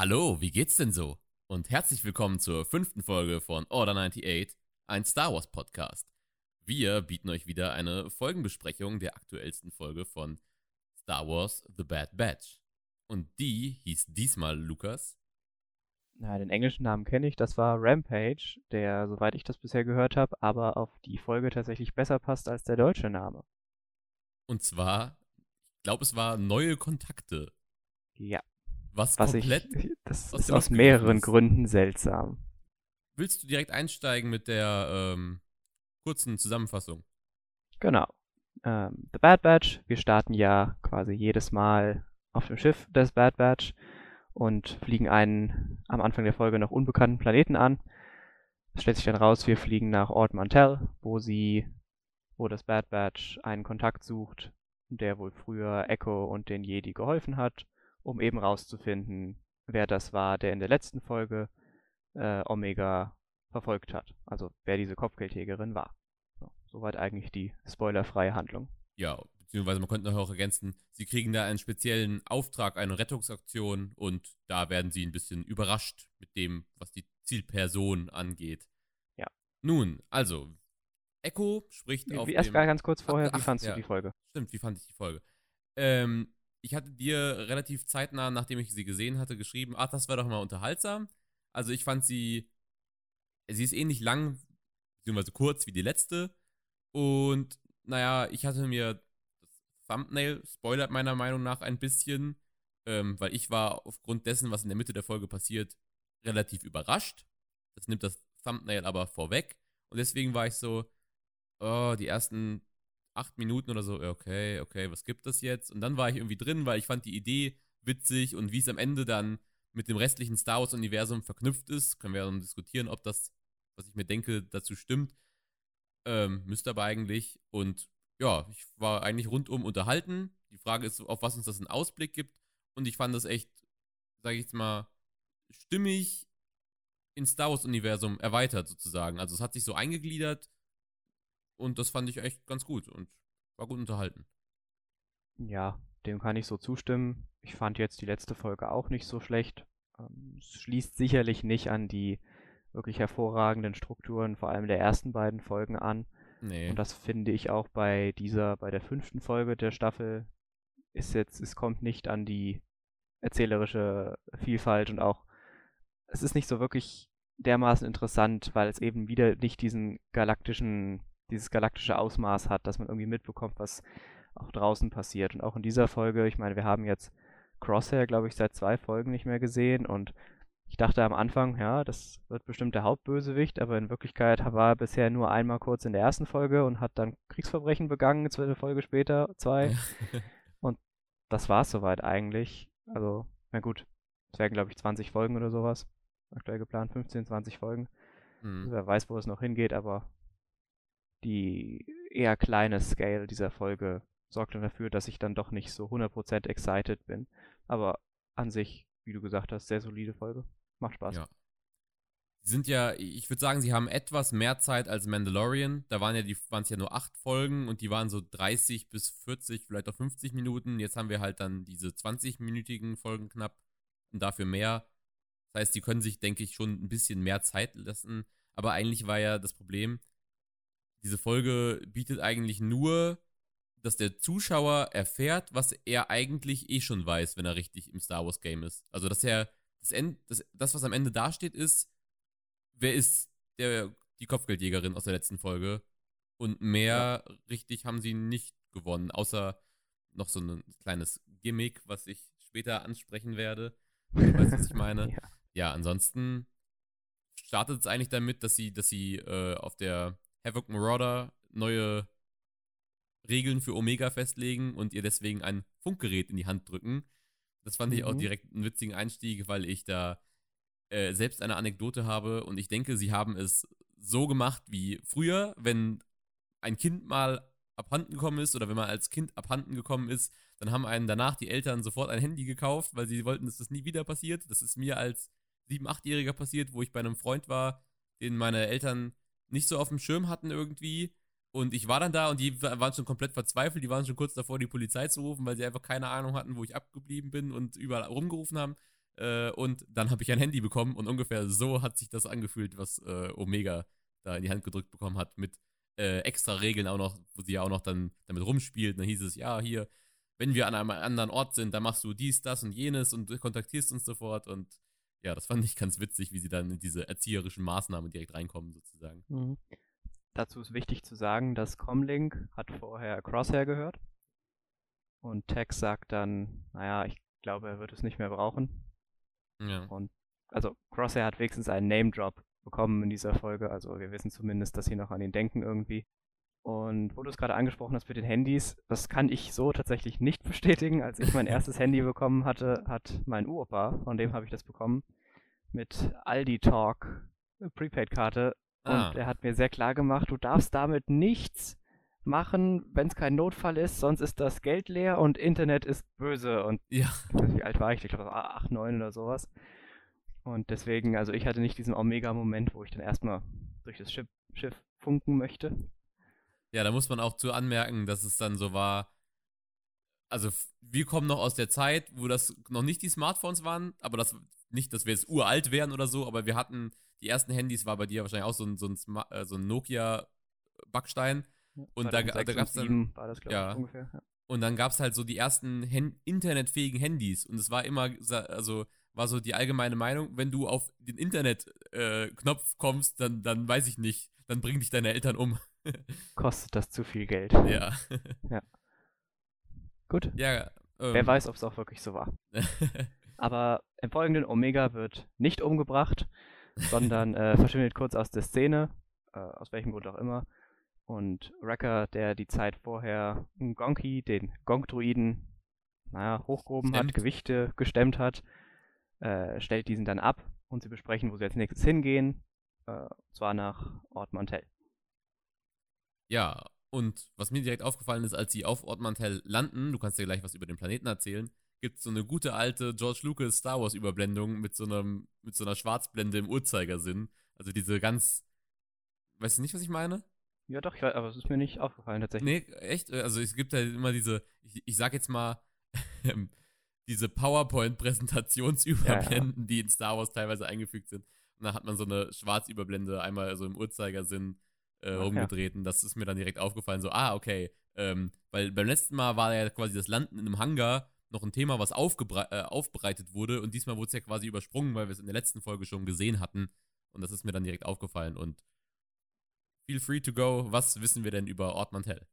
Hallo, wie geht's denn so? Und herzlich willkommen zur fünften Folge von Order 98, ein Star Wars Podcast. Wir bieten euch wieder eine Folgenbesprechung der aktuellsten Folge von Star Wars The Bad Batch. Und die hieß diesmal Lukas. Na, den englischen Namen kenne ich, das war Rampage, der, soweit ich das bisher gehört habe, aber auf die Folge tatsächlich besser passt als der deutsche Name. Und zwar, ich glaube, es war Neue Kontakte. Ja. Was, Was komplett. ich, das ist aus mehreren ist. Gründen seltsam. Willst du direkt einsteigen mit der ähm, kurzen Zusammenfassung? Genau. Ähm, The Bad Batch, wir starten ja quasi jedes Mal auf dem Schiff des Bad Batch und fliegen einen am Anfang der Folge noch unbekannten Planeten an. Es stellt sich dann raus, wir fliegen nach Ord Mantell, wo sie, wo das Bad Batch einen Kontakt sucht, der wohl früher Echo und den Jedi geholfen hat, um eben rauszufinden, wer das war, der in der letzten Folge äh, Omega verfolgt hat. Also wer diese Kopfgeldjägerin war. So, soweit eigentlich die spoilerfreie Handlung. Ja, beziehungsweise man könnte noch auch ergänzen, sie kriegen da einen speziellen Auftrag, eine Rettungsaktion und da werden sie ein bisschen überrascht mit dem, was die Zielperson angeht. Ja. Nun, also, Echo spricht auf Wie, erst dem... ganz kurz vorher, Ach, wie fandst ja. du die Folge? Stimmt, wie fand ich die Folge? Ähm, ich hatte dir relativ zeitnah, nachdem ich sie gesehen hatte, geschrieben, ach, das war doch mal unterhaltsam. Also ich fand sie, sie ist ähnlich lang, beziehungsweise kurz wie die letzte. Und naja, ich hatte mir das Thumbnail spoilert meiner Meinung nach ein bisschen, ähm, weil ich war aufgrund dessen, was in der Mitte der Folge passiert, relativ überrascht. Das nimmt das Thumbnail aber vorweg. Und deswegen war ich so, oh, die ersten acht Minuten oder so, okay, okay, was gibt das jetzt? Und dann war ich irgendwie drin, weil ich fand die Idee witzig und wie es am Ende dann mit dem restlichen Star Wars-Universum verknüpft ist, können wir dann diskutieren, ob das, was ich mir denke, dazu stimmt. Ähm, müsste aber eigentlich. Und ja, ich war eigentlich rundum unterhalten. Die Frage ist, auf was uns das einen Ausblick gibt. Und ich fand das echt, sage ich jetzt mal, stimmig ins Star Wars-Universum erweitert sozusagen. Also es hat sich so eingegliedert und das fand ich echt ganz gut und war gut unterhalten. Ja, dem kann ich so zustimmen. Ich fand jetzt die letzte Folge auch nicht so schlecht. Ähm, es schließt sicherlich nicht an die wirklich hervorragenden Strukturen, vor allem der ersten beiden Folgen an. Nee. Und das finde ich auch bei dieser, bei der fünften Folge der Staffel ist jetzt, es kommt nicht an die erzählerische Vielfalt und auch, es ist nicht so wirklich dermaßen interessant, weil es eben wieder nicht diesen galaktischen, dieses galaktische Ausmaß hat, dass man irgendwie mitbekommt, was auch draußen passiert. Und auch in dieser Folge, ich meine, wir haben jetzt Crosshair, glaube ich, seit zwei Folgen nicht mehr gesehen und ich dachte am Anfang, ja, das wird bestimmt der Hauptbösewicht, aber in Wirklichkeit war er bisher nur einmal kurz in der ersten Folge und hat dann Kriegsverbrechen begangen, eine Folge später, zwei. Das war es soweit eigentlich. Also, na gut, es werden, glaube ich, 20 Folgen oder sowas. Aktuell geplant, 15, 20 Folgen. Hm. Wer weiß, wo es noch hingeht, aber die eher kleine Scale dieser Folge sorgt dann dafür, dass ich dann doch nicht so 100% excited bin. Aber an sich, wie du gesagt hast, sehr solide Folge. Macht Spaß. Ja. Sie sind ja, ich würde sagen, sie haben etwas mehr Zeit als Mandalorian. Da waren ja die waren es ja nur acht Folgen und die waren so 30 bis 40, vielleicht auch 50 Minuten. Jetzt haben wir halt dann diese 20-minütigen Folgen knapp und dafür mehr. Das heißt, sie können sich, denke ich, schon ein bisschen mehr Zeit lassen. Aber eigentlich war ja das Problem, diese Folge bietet eigentlich nur, dass der Zuschauer erfährt, was er eigentlich eh schon weiß, wenn er richtig im Star Wars Game ist. Also, dass er das, End, das, das was am Ende dasteht, ist, wer ist der, die Kopfgeldjägerin aus der letzten Folge? Und mehr richtig haben sie nicht gewonnen, außer noch so ein kleines Gimmick, was ich später ansprechen werde. Du weißt, was ich meine. Ja. Ja, ansonsten startet es eigentlich damit, dass sie, dass sie äh, auf der Havoc Marauder neue Regeln für Omega festlegen und ihr deswegen ein Funkgerät in die Hand drücken. Das fand ich auch Mhm. direkt einen witzigen Einstieg, weil ich da äh, selbst eine Anekdote habe und ich denke, sie haben es so gemacht wie früher, wenn ein Kind mal abhanden gekommen ist oder wenn man als Kind abhanden gekommen ist, dann haben einen danach die Eltern sofort ein Handy gekauft, weil sie wollten, dass das nie wieder passiert. Das ist mir als 7-, 8-Jähriger passiert, wo ich bei einem Freund war, den meine Eltern nicht so auf dem Schirm hatten irgendwie. Und ich war dann da und die waren schon komplett verzweifelt. Die waren schon kurz davor, die Polizei zu rufen, weil sie einfach keine Ahnung hatten, wo ich abgeblieben bin und überall rumgerufen haben. Äh, und dann habe ich ein Handy bekommen und ungefähr so hat sich das angefühlt, was äh, Omega da in die Hand gedrückt bekommen hat, mit äh, extra Regeln auch noch, wo sie ja auch noch dann damit rumspielt. Und dann hieß es, ja, hier, wenn wir an einem anderen Ort sind, dann machst du dies, das und jenes und kontaktierst uns sofort. Und ja, das fand ich ganz witzig, wie sie dann in diese erzieherischen Maßnahmen direkt reinkommen, sozusagen. Mhm. Dazu ist wichtig zu sagen, dass Comlink hat vorher Crosshair gehört. Und Tex sagt dann, naja, ich glaube, er wird es nicht mehr brauchen. Ja. Und also Crosshair hat wenigstens einen Name-Drop bekommen in dieser Folge. Also wir wissen zumindest, dass sie noch an ihn denken irgendwie. Und wo du es gerade angesprochen hast mit den Handys, das kann ich so tatsächlich nicht bestätigen. Als ich mein erstes Handy bekommen hatte, hat mein Uropa, von dem habe ich das bekommen, mit Aldi Talk Prepaid-Karte. Und Ah. er hat mir sehr klar gemacht, du darfst damit nichts machen, wenn es kein Notfall ist, sonst ist das Geld leer und Internet ist böse. Und Ja. wie alt war ich? Ich glaube, 8, 9 oder sowas. Und deswegen, also ich hatte nicht diesen Omega-Moment, wo ich dann erstmal durch das Schiff, Schiff funken möchte. Ja, da muss man auch zu anmerken, dass es dann so war. Also, wir kommen noch aus der Zeit, wo das noch nicht die Smartphones waren, aber das nicht, dass wir jetzt uralt wären oder so, aber wir hatten die ersten Handys, war bei dir wahrscheinlich auch so ein, so ein, äh, so ein Nokia-Backstein. Und da, da 2006 gab es dann. 2007 war das, ja. ich, ungefähr. Ja. Und dann gab es halt so die ersten Hen internetfähigen Handys. Und es war immer, also war so die allgemeine Meinung, wenn du auf den Internet-Knopf kommst, dann, dann weiß ich nicht, dann bringen dich deine Eltern um. Kostet das zu viel Geld. ja. Gut. ja. Ähm, Wer weiß, ob es auch wirklich so war. Aber im folgenden Omega wird nicht umgebracht, sondern äh, verschwindet kurz aus der Szene, äh, aus welchem Grund auch immer. Und Wrecker, der die Zeit vorher Gonki, den Gonk-Druiden, naja, hochgehoben hat, Gewichte gestemmt hat, äh, stellt diesen dann ab und sie besprechen, wo sie als nächstes hingehen, äh, und zwar nach Ort Mantell. Ja, und was mir direkt aufgefallen ist, als sie auf Ort Mantell landen, du kannst dir gleich was über den Planeten erzählen, gibt es so eine gute alte George Lucas Star Wars Überblendung mit so einem mit so einer Schwarzblende im Uhrzeigersinn. Also diese ganz Weißt du nicht, was ich meine? Ja, doch, ich weiß, aber es ist mir nicht aufgefallen tatsächlich. Nee, echt? Also es gibt halt immer diese, ich, ich sag jetzt mal, diese PowerPoint-Präsentationsüberblenden, die in Star Wars teilweise eingefügt sind. Und da hat man so eine Schwarzüberblende einmal so im Uhrzeigersinn äh, Ach, ja. rumgedreht. Und das ist mir dann direkt aufgefallen, so, ah, okay. Ähm, weil beim letzten Mal war ja quasi das Landen in einem Hangar noch ein Thema, was äh, aufbereitet wurde. Und diesmal wurde es ja quasi übersprungen, weil wir es in der letzten Folge schon gesehen hatten. Und das ist mir dann direkt aufgefallen. Und feel free to go. Was wissen wir denn über Ort Mantell?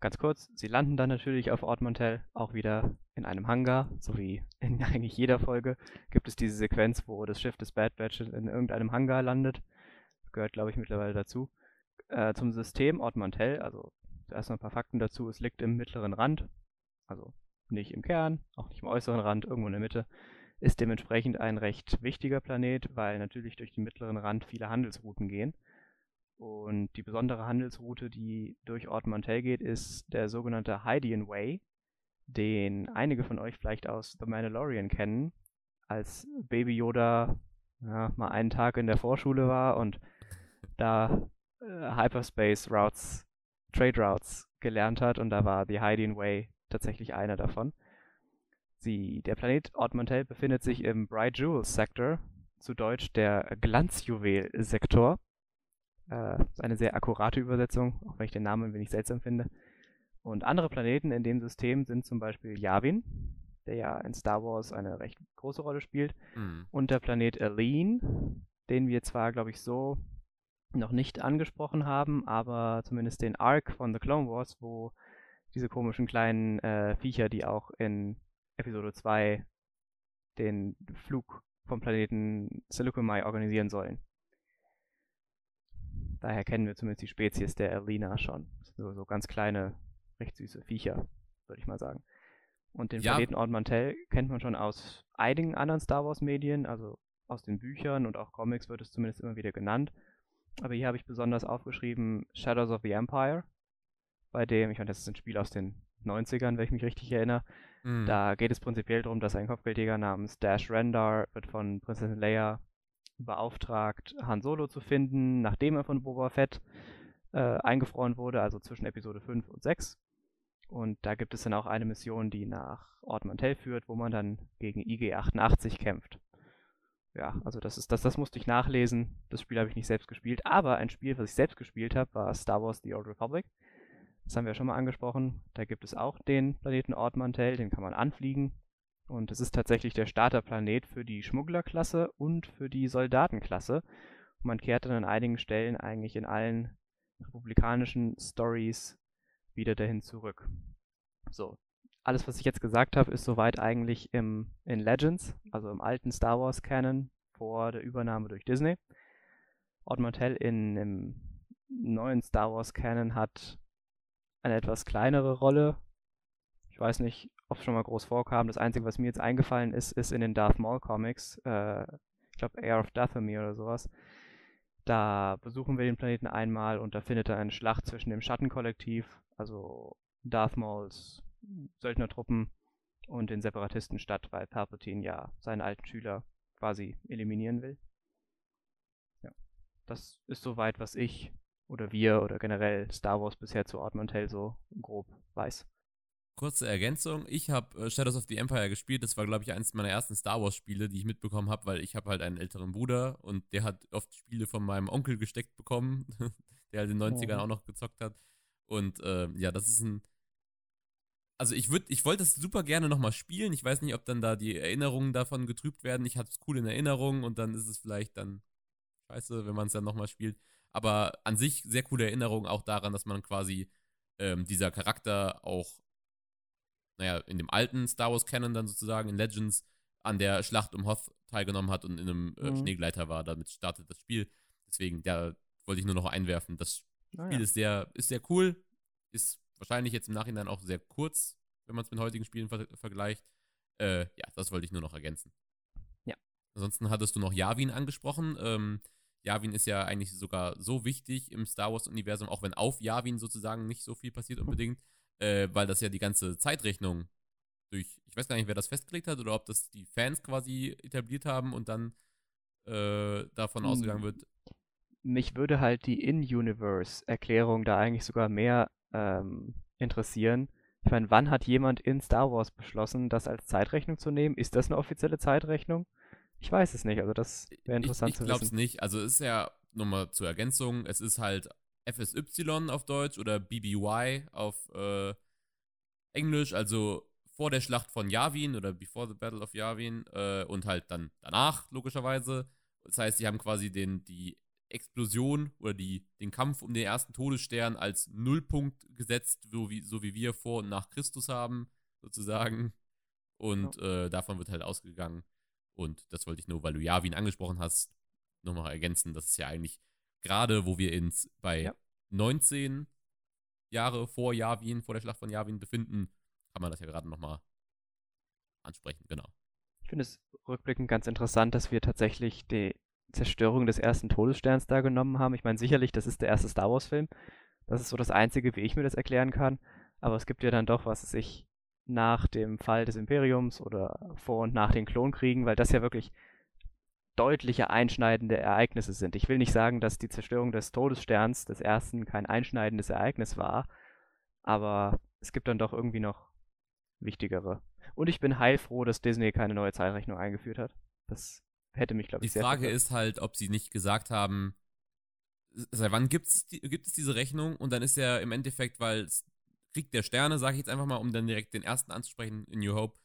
Ganz kurz, sie landen dann natürlich auf Ort Mantell, auch wieder in einem Hangar, so wie in eigentlich jeder Folge gibt es diese Sequenz, wo das Schiff des Bad Batch in irgendeinem Hangar landet. Gehört, glaube ich, mittlerweile dazu. Äh, zum System Ort Mantell, also zuerst noch ein paar Fakten dazu. Es liegt im mittleren Rand, also nicht im Kern, auch nicht im äußeren Rand, irgendwo in der Mitte. Ist dementsprechend ein recht wichtiger Planet, weil natürlich durch den mittleren Rand viele Handelsrouten gehen. Und die besondere Handelsroute, die durch Ort Mantell geht, ist der sogenannte Hydian Way, den einige von euch vielleicht aus The Mandalorian kennen, als Baby Yoda ja, mal einen Tag in der Vorschule war und da äh, Hyperspace Routes, Trade Routes gelernt hat und da war the Hydian Way tatsächlich einer davon. Sie, der Planet Ort Mantell befindet sich im Bright Jewels Sector, zu Deutsch der Glanzjuwel-Sektor. Äh, ist eine sehr akkurate Übersetzung, auch wenn ich den Namen ein wenig seltsam finde. Und andere Planeten in dem System sind zum Beispiel Yavin, der ja in Star Wars eine recht große Rolle spielt, Hm. und der Planet Aline, den wir zwar, glaube ich, so noch nicht angesprochen haben, aber zumindest den Arc von The Clone Wars, wo diese komischen kleinen äh, Viecher, die auch in Episode 2 den Flug vom Planeten Silicomai organisieren sollen. Daher kennen wir zumindest die Spezies der Alina schon. So, so ganz kleine, recht süße Viecher, würde ich mal sagen. Und den Ja. Planeten Ort Mantell kennt man schon aus einigen anderen Star Wars Medien, also aus den Büchern und auch Comics wird es zumindest immer wieder genannt. Aber hier habe ich besonders aufgeschrieben Shadows of the Empire, bei dem, ich meine, das ist ein Spiel aus den 90ern, wenn ich mich richtig erinnere. Hm. Da geht es prinzipiell darum, dass ein Kopfgeldjäger namens Dash Rendar wird von Prinzessin Leia beauftragt, Han Solo zu finden, nachdem er von Boba Fett äh, eingefroren wurde, also zwischen Episode 5 und 6. Und da gibt es dann auch eine Mission, die nach Ort Mantell führt, wo man dann gegen IG-88 kämpft. Ja, also das ist das, das musste ich nachlesen. Das Spiel habe ich nicht selbst gespielt, aber ein Spiel, was ich selbst gespielt habe, war Star Wars The Old Republic. Das haben wir ja schon mal angesprochen. Da gibt es auch den Planeten Ort Mantell, den kann man anfliegen. Und es ist tatsächlich der Starterplanet für die Schmugglerklasse und für die Soldatenklasse. Und man kehrt dann an einigen Stellen eigentlich in allen republikanischen Stories wieder dahin zurück. So, alles, was ich jetzt gesagt habe, ist soweit eigentlich im, in Legends, also im alten Star Wars Canon vor der Übernahme durch Disney. Ord Mantell in, im neuen Star Wars Canon hat eine etwas kleinere Rolle. Ich weiß nicht, ob es schon mal groß vorkam. Das Einzige, was mir jetzt eingefallen ist, ist in den Darth Maul Comics, äh, ich glaube Air of Dathomir oder sowas. Da besuchen wir den Planeten einmal und da findet er eine Schlacht zwischen dem Schattenkollektiv, also Darth Mauls Söldnertruppen und den Separatisten statt, weil Palpatine ja seinen alten Schüler quasi eliminieren will. Ja, das ist soweit, was ich oder wir oder generell Star Wars bisher zu Ort Mantell so grob weiß. Kurze Ergänzung, ich habe äh, Shadows of the Empire gespielt, das war glaube ich eines meiner ersten Star Wars Spiele, die ich mitbekommen habe, weil ich habe halt einen älteren Bruder und der hat oft Spiele von meinem Onkel gesteckt bekommen, der halt in den 90ern oh. auch noch gezockt hat und äh, ja, das ist ein also ich würde, ich wollte es super gerne nochmal spielen. Ich weiß nicht, ob dann da die Erinnerungen davon getrübt werden. Ich hatte es cool in Erinnerung und dann ist es vielleicht dann scheiße, wenn man es dann nochmal spielt. Aber an sich sehr coole Erinnerung auch daran, dass man quasi ähm, dieser Charakter auch, naja, in dem alten Star Wars Canon dann sozusagen, in Legends, an der Schlacht um Hoth teilgenommen hat und in einem äh, mhm. Schneegleiter war. Damit startet das Spiel. Deswegen, da wollte ich nur noch einwerfen. Das ah, Spiel ja. ist sehr, ist sehr cool, ist wahrscheinlich jetzt im Nachhinein auch sehr kurz, wenn man es mit heutigen Spielen ver vergleicht. Äh, ja, das wollte ich nur noch ergänzen. Ja. Ansonsten hattest du noch Yavin angesprochen. Ähm, Yavin ist ja eigentlich sogar so wichtig im Star Wars-Universum, auch wenn auf Yavin sozusagen nicht so viel passiert unbedingt, äh, weil das ja die ganze Zeitrechnung durch, ich weiß gar nicht, wer das festgelegt hat oder ob das die Fans quasi etabliert haben und dann äh, davon hm. ausgegangen wird. Mich würde halt die In-Universe-Erklärung da eigentlich sogar mehr ähm, interessieren. Ich meine, wann hat jemand in Star Wars beschlossen, das als Zeitrechnung zu nehmen? Ist das eine offizielle Zeitrechnung? Ich weiß es nicht, also das wäre interessant ich, ich zu wissen. Ich glaube es nicht. Also es ist ja, nochmal zur Ergänzung, es ist halt FSY auf Deutsch oder BBY auf äh, Englisch, also vor der Schlacht von Yavin oder Before the Battle of Yavin äh, und halt dann danach, logischerweise. Das heißt, sie haben quasi den, die Explosion oder die, den Kampf um den ersten Todesstern als Nullpunkt gesetzt, so wie, so wie wir vor und nach Christus haben, sozusagen. Und ja. äh, davon wird halt ausgegangen. Und das wollte ich nur, weil du Javin angesprochen hast, nochmal ergänzen. Das ist ja eigentlich gerade, wo wir uns bei ja. 19 Jahre vor Javin, vor der Schlacht von Javin befinden, kann man das ja gerade nochmal ansprechen, genau. Ich finde es rückblickend ganz interessant, dass wir tatsächlich die, Zerstörung des ersten Todessterns da genommen haben. Ich meine, sicherlich, das ist der erste Star Wars-Film. Das ist so das Einzige, wie ich mir das erklären kann. Aber es gibt ja dann doch, was sich nach dem Fall des Imperiums oder vor und nach den Klonkriegen, weil das ja wirklich deutliche einschneidende Ereignisse sind. Ich will nicht sagen, dass die Zerstörung des Todessterns des ersten kein einschneidendes Ereignis war, aber es gibt dann doch irgendwie noch wichtigere. Und ich bin heilfroh, dass Disney keine neue Zeitrechnung eingeführt hat. Das hätte mich, glaube ich, Die sehr Frage ist halt, ob sie nicht gesagt haben, seit wann gibt's die, gibt es diese Rechnung? Und dann ist ja im Endeffekt, weil Krieg der Sterne, sage ich jetzt einfach mal, um dann direkt den ersten anzusprechen in New Hope,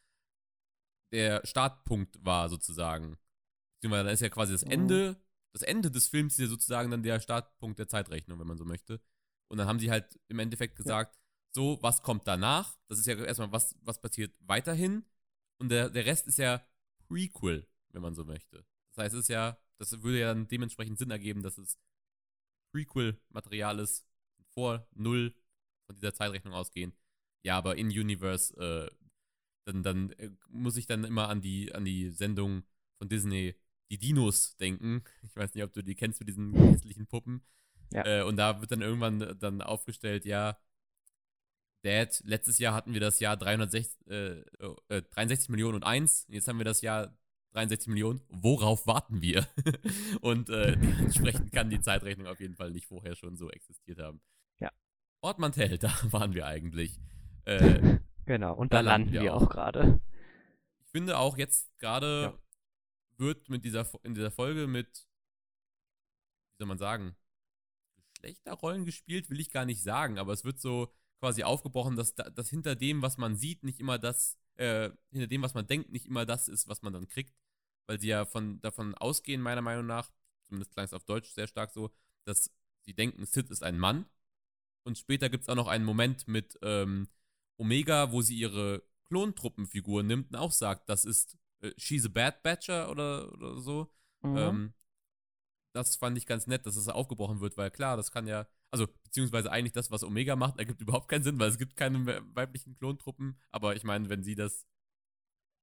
der Startpunkt war sozusagen. Beziehungsweise dann ist ja quasi das mhm. Ende, das Ende des Films ist ja sozusagen dann der Startpunkt der Zeitrechnung, wenn man so möchte. Und dann haben sie halt im Endeffekt gesagt, ja. so, was kommt danach? Das ist ja erstmal, was, was passiert weiterhin? Und der, der Rest ist ja Prequel wenn man so möchte. Das heißt, es ist ja, das würde ja dann dementsprechend Sinn ergeben, dass es Prequel-Material ist, vor null von dieser Zeitrechnung ausgehen. Ja, aber in Universe, äh, dann, dann äh, muss ich dann immer an die, an die Sendung von Disney, die Dinos, denken. Ich weiß nicht, ob du die kennst mit diesen hässlichen Puppen. Ja. Äh, und da wird dann irgendwann dann aufgestellt, ja, Dad, letztes Jahr hatten wir das Jahr 360, äh, 63 äh, Millionen und eins. Jetzt haben wir das Jahr 63 Millionen, worauf warten wir? und äh, dementsprechend kann die Zeitrechnung auf jeden Fall nicht vorher schon so existiert haben. Ja. Ort Mantell, da waren wir eigentlich. Äh, Genau, und Da da, landen wir auch. auch gerade. ich finde auch jetzt gerade Ja. wird mit dieser in dieser Folge mit wie soll man sagen Geschlechterrollen gespielt, will ich gar nicht sagen, aber es wird so quasi aufgebrochen, dass, da- dass hinter dem, was man sieht, nicht immer das, äh, hinter dem, was man denkt, nicht immer das ist, was man dann kriegt, weil sie ja von, davon ausgehen, meiner Meinung nach, zumindest klang es auf Deutsch sehr stark so, dass sie denken, Sid ist ein Mann und später gibt es auch noch einen Moment mit ähm, Omega, wo sie ihre Klontruppenfigur nimmt und auch sagt, das ist äh, She's a Bad Batcher oder, oder so. Mhm. Ähm, das fand ich ganz nett, dass es aufgebrochen wird, weil klar, das kann ja, also beziehungsweise eigentlich das, was Omega macht, ergibt überhaupt keinen Sinn, weil es gibt keine we- weiblichen Klontruppen. Aber ich meine, wenn sie das.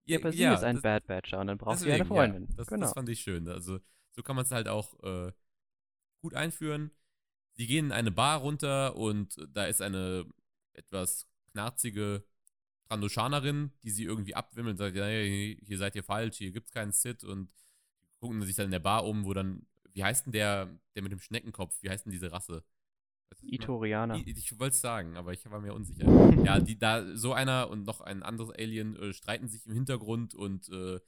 Ja, aber sie ist ein das- Bad Batcher und dann braucht sie eine deswegen, Freundin. Ja, das, genau. das fand ich schön. Also so kann man es halt auch äh, gut einführen. Sie gehen in eine Bar runter und da ist eine etwas knarzige Trandoshanerin, die sie irgendwie abwimmelt und sagt, ja, hier seid ihr falsch, hier gibt's keinen Sid und gucken sich dann in der Bar um, wo dann, wie heißt denn der, der mit dem Schneckenkopf, wie heißt denn diese Rasse? Ich? Itorianer. I- Ich wollte es sagen, aber ich war mir unsicher. ja, die da, so einer und noch ein anderes Alien äh, streiten sich im Hintergrund und äh,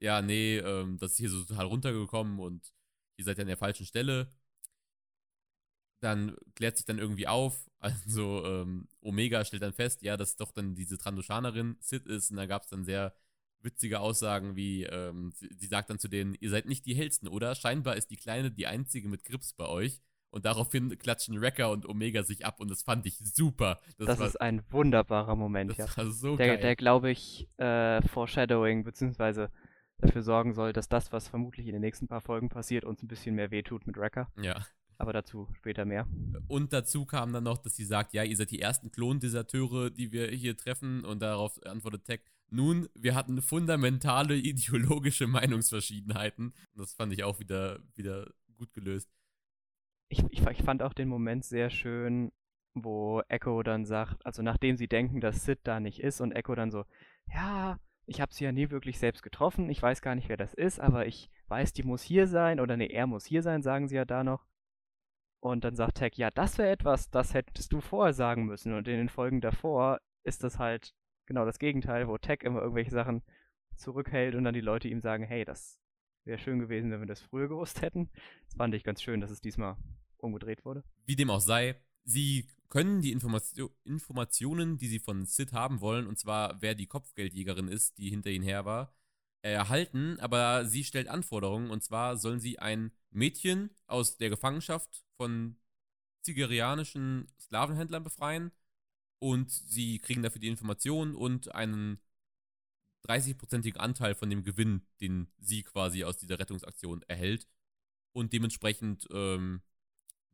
ja, nee, ähm, das ist hier so total runtergekommen und ihr seid ja an der falschen Stelle. Dann klärt sich dann irgendwie auf, also ähm, Omega stellt dann fest, ja, dass doch dann diese Trandoshanerin Sid ist und da gab es dann sehr witzige Aussagen wie, ähm, sie, sie sagt dann zu denen, ihr seid nicht die hellsten, oder? Scheinbar ist die Kleine die einzige mit Grips bei euch. Und daraufhin klatschen Wrecker und Omega sich ab und das fand ich super. Das, Das war, ist ein wunderbarer Moment, das ja. war so Der, geil. der glaube ich, äh, Foreshadowing, beziehungsweise dafür sorgen soll, dass das, was vermutlich in den nächsten paar Folgen passiert, uns ein bisschen mehr wehtut mit Wrecker. ja. Aber dazu später mehr. Und dazu kam dann noch, dass sie sagt, ja, ihr seid die ersten Klondeserteure, die wir hier treffen. Und darauf antwortet Tech, nun, wir hatten fundamentale ideologische Meinungsverschiedenheiten. Und das fand ich auch wieder, wieder gut gelöst. Ich, ich, ich fand auch den Moment sehr schön, wo Echo dann sagt, also nachdem sie denken, dass Sid da nicht ist und Echo dann so, ja, ich habe sie ja nie wirklich selbst getroffen, ich weiß gar nicht, wer das ist, aber ich weiß, die muss hier sein oder nee, er muss hier sein, sagen sie ja da noch. Und dann sagt Tech, ja, das wäre etwas, das hättest du vorher sagen müssen. Und in den Folgen davor ist das halt genau das Gegenteil, wo Tech immer irgendwelche Sachen zurückhält und dann die Leute ihm sagen, hey, das wäre schön gewesen, wenn wir das früher gewusst hätten. Das fand ich ganz schön, dass es diesmal umgedreht wurde. Wie dem auch sei, sie können die Informatio Informationen, die sie von Sid haben wollen, und zwar wer die Kopfgeldjägerin ist, die hinter ihnen her war, erhalten, aber sie stellt Anforderungen, und zwar sollen sie ein Mädchen aus der Gefangenschaft von zigerianischen Sklavenhändlern befreien und sie kriegen dafür die Informationen und einen 30-prozentigen Anteil von dem Gewinn, den sie quasi aus dieser Rettungsaktion erhält. Und dementsprechend ähm,